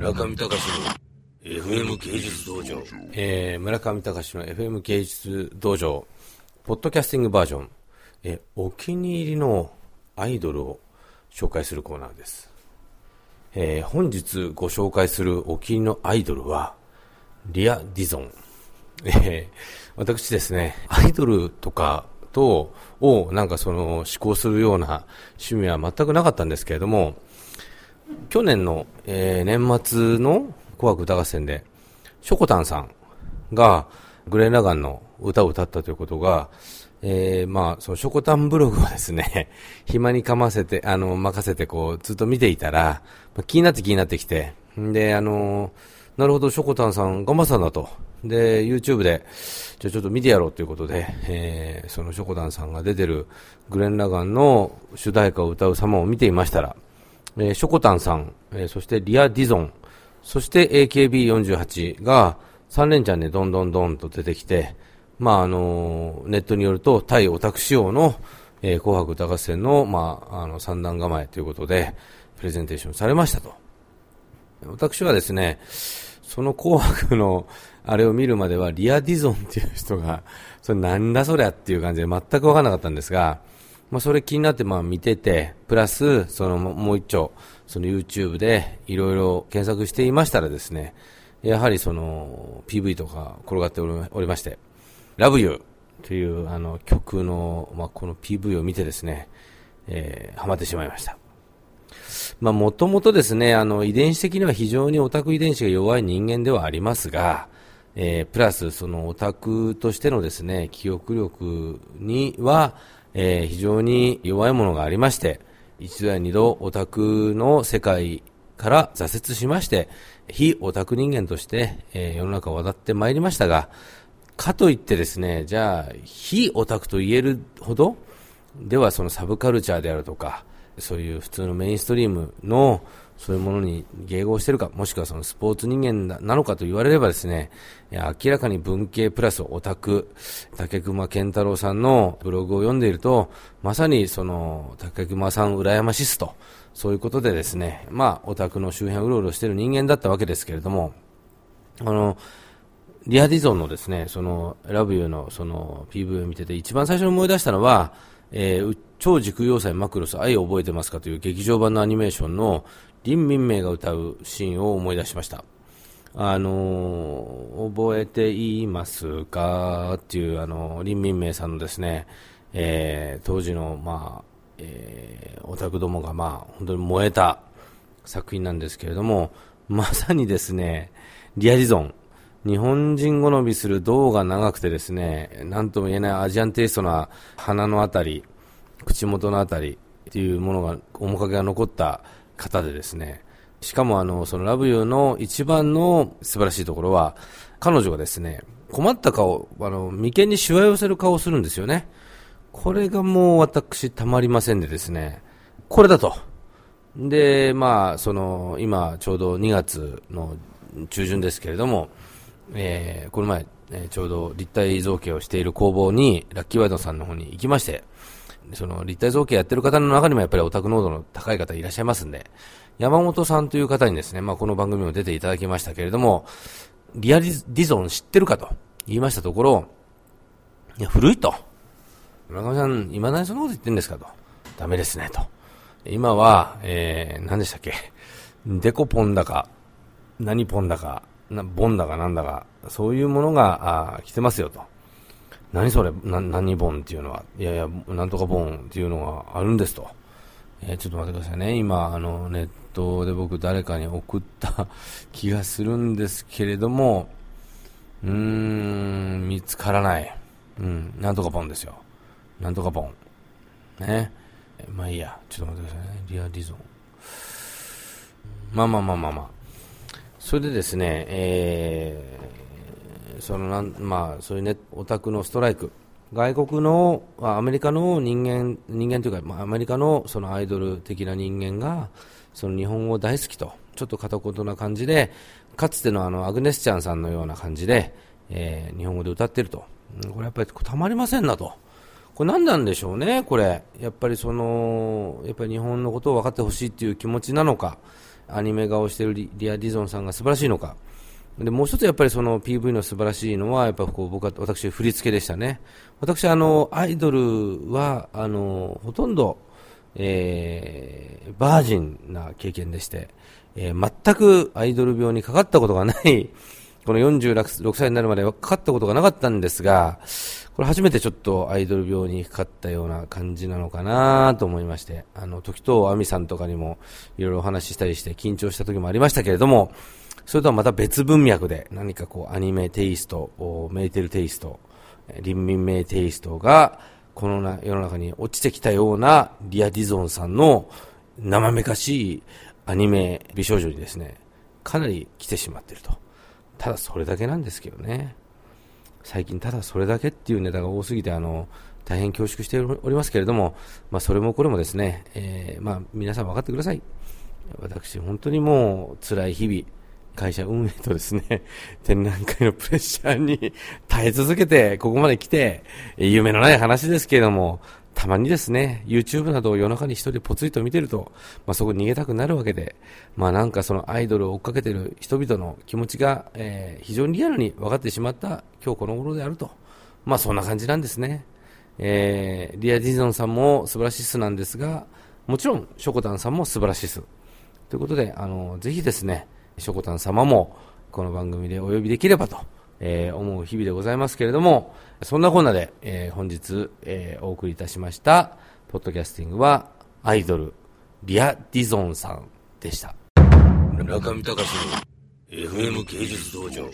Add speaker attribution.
Speaker 1: 村上隆の FM 芸術道場。
Speaker 2: えー、村上隆の FM 芸術道場、ポッドキャスティングバージョン、えーお気に入りのアイドルを紹介するコーナーです。えー本日ご紹介するお気に入りのアイドルは、リア・ディゾン。えー私ですね、アイドルとかと、をなんかその思考するような趣味は全くなかったんですけれども、去年の、えー年末の紅白歌合戦で、ショコタンさんがグレン・ラガンの歌を歌ったということが、えーまあ、そのショコタンブログをですね、暇にかませて、あの、任せてこう、ずっと見ていたら、まあ気になって気になってきて、で、あのなるほど、ショコタンさん頑張ったんだと。で、YouTube で、じゃあちょっと見てやろうということで、えーそのショコタンさんが出てるグレン・ラガンの主題歌を歌う様を見ていましたら、えーショコタンさん、えーそしてリア・ディゾン、そして AKB48 が3連チャンでどんどんどんと出てきて、まああのネットによると対オタク仕様の、えー紅白歌合戦の,、まあ、あの三段構えということでプレゼンテーションされましたと。私はですね、その紅白のあれを見るまではリア・ディゾンっていう人が、それなんだそりゃっていう感じで全く分からなかったんですが、まあ、それ気になってまあ見てて、プラス、そのもう一丁、その YouTube でいろいろ検索していましたらですね、やはりその PV とか転がっておりまして、Love You というあの曲の、まあ、この PV を見てですね、えー、ハマってしまいました。まあ、もともとですね、あの、遺伝子的には非常にオタク遺伝子が弱い人間ではありますが、えープラス、そのオタクとしてのですね、記憶力には、えー非常に弱いものがありまして、一度や二度オタクの世界から挫折しまして、非オタク人間として、えー世の中を渡ってまいりましたが、かといってですね、じゃあ、非オタクと言えるほど、ではそのサブカルチャーであるとか、そういう普通のメインストリームのそういうものに迎合してるか、もしくはそのスポーツ人間なのかと言われればですね、いや明らかに文系プラスオタク、竹熊健太郎さんのブログを読んでいると、まさにその竹熊さん羨ましすと、そういうことでですね、まあオタクの周辺をうろうろしてる人間だったわけですけれども、あの、リアディゾンのですね、その、ラブユーのその PV を見てて一番最初に思い出したのは、えー超時空要塞マクロス愛を覚えてますか？という劇場版のアニメーションのリン・ミンメイが歌うシーンを思い出しました。あのー覚えていますか？っていう、あのー、リン・ミンメイさんのですね、えー当時の、まあ、えーオタクどもが、まあ、本当に燃えた作品なんですけれども、まさにですね、リアディゾン、日本人好みする胴が長くてですね、なんとも言えないアジアンテイストな鼻のあたり、口元のあたりっていうものが、面影が残った方でですね、しかもあの、そのラブユーの一番の素晴らしいところは、彼女がですね、困った顔、あの、眉間にしわ寄せる顔をするんですよね。これがもう私たまりませんでですね、これだと。で、まあ、その、今ちょうど2月の中旬ですけれども、えーこの前、えーちょうど立体造形をしている工房に、ラッキーワイドさんの方に行きまして、その立体造形やってる方の中にもやっぱりオタク濃度の高い方いらっしゃいますんで、山本さんという方にですね、まあこの番組も出ていただきましたけれども、リアディディゾン知ってるかと言いましたところ、いや、古いと。村上さん、未だにそんなこと言ってんですかと。ダメですね、と。今は、えー、何でしたっけ。デコポンだか、何ポンだか、なボンだかなんだか、そういうものが、あ来てますよと。何それ、な、何ボンっていうのは。いやいや、なんとかボンっていうのがあるんですと。えーちょっと待ってくださいね。今、あの、ネットで僕誰かに送った 気がするんですけれども、うーん、見つからない。うん、なんとかボンですよ。なんとかボン。ね。まあいいや。ちょっと待ってくださいね。リアディゾン。まあまあまあまあまあ。それでですね、えーそのなん、まあ、そういうね、オタクのストライク。外国の、あアメリカの人間、人間というか、まあ、アメリカのそのアイドル的な人間が、その日本語大好きと、ちょっと片言な感じで、かつてのあの、アグネスチャンさんのような感じで、えー日本語で歌ってると。これやっぱりたまりませんなと。これ何なんでしょうね、これ。やっぱりその、やっぱり日本のことを分かってほしいっていう気持ちなのか、アニメ顔をしているリリア・ディゾンさんが素晴らしいのか。で、もう一つやっぱりその PV の素晴らしいのは、やっぱこう僕は、私、振り付けでしたね。私、あの、アイドルは、あの、ほとんど、えー、バージンな経験でして、えー、全くアイドル病にかかったことがない、この46歳になるまではかかったことがなかったんですが、これ初めてちょっとアイドル病にかかったような感じなのかなと思いまして、あの、時東ぁみさんとかにもいろいろお話ししたりして緊張した時もありましたけれども、それとはまた別文脈で何かこうアニメテイスト、メーテルテイスト、リンミンメイテイストがこのな世の中に落ちてきたようなリア・ディゾンさんの艶めかしいアニメ美少女にですね、かなり来てしまっていると。ただそれだけなんですけどね。最近ただそれだけっていうネタが多すぎて、あの、大変恐縮しておりますけれども、まあそれもこれもですね、えー、まあ皆さん分かってください。私本当にもう辛い日々、会社運営とですね、展覧会のプレッシャーに耐え続けて、ここまで来て、夢のない話ですけれども、たまにですね、YouTube などを夜中に一人ぽつりと見てると、まあ、そこに逃げたくなるわけで、まあなんかそのアイドルを追っかけてる人々の気持ちが、えー、非常にリアルに分かってしまった今日この頃であると。まあそんな感じなんですね。えー、リア・ディゾンさんも素晴らしい巣なんですが、もちろん、ショコタンさんも素晴らしい巣。ということで、あの、ぜひですね、しょこたん様もこの番組でお呼びできればと、えー、思う日々でございますけれども、そんなこんなで、えー、本日、えー、お送りいたしました、ポッドキャスティングは、アイドル、リア・ディゾンさんでした。
Speaker 1: 中見隆の FM 芸術道場。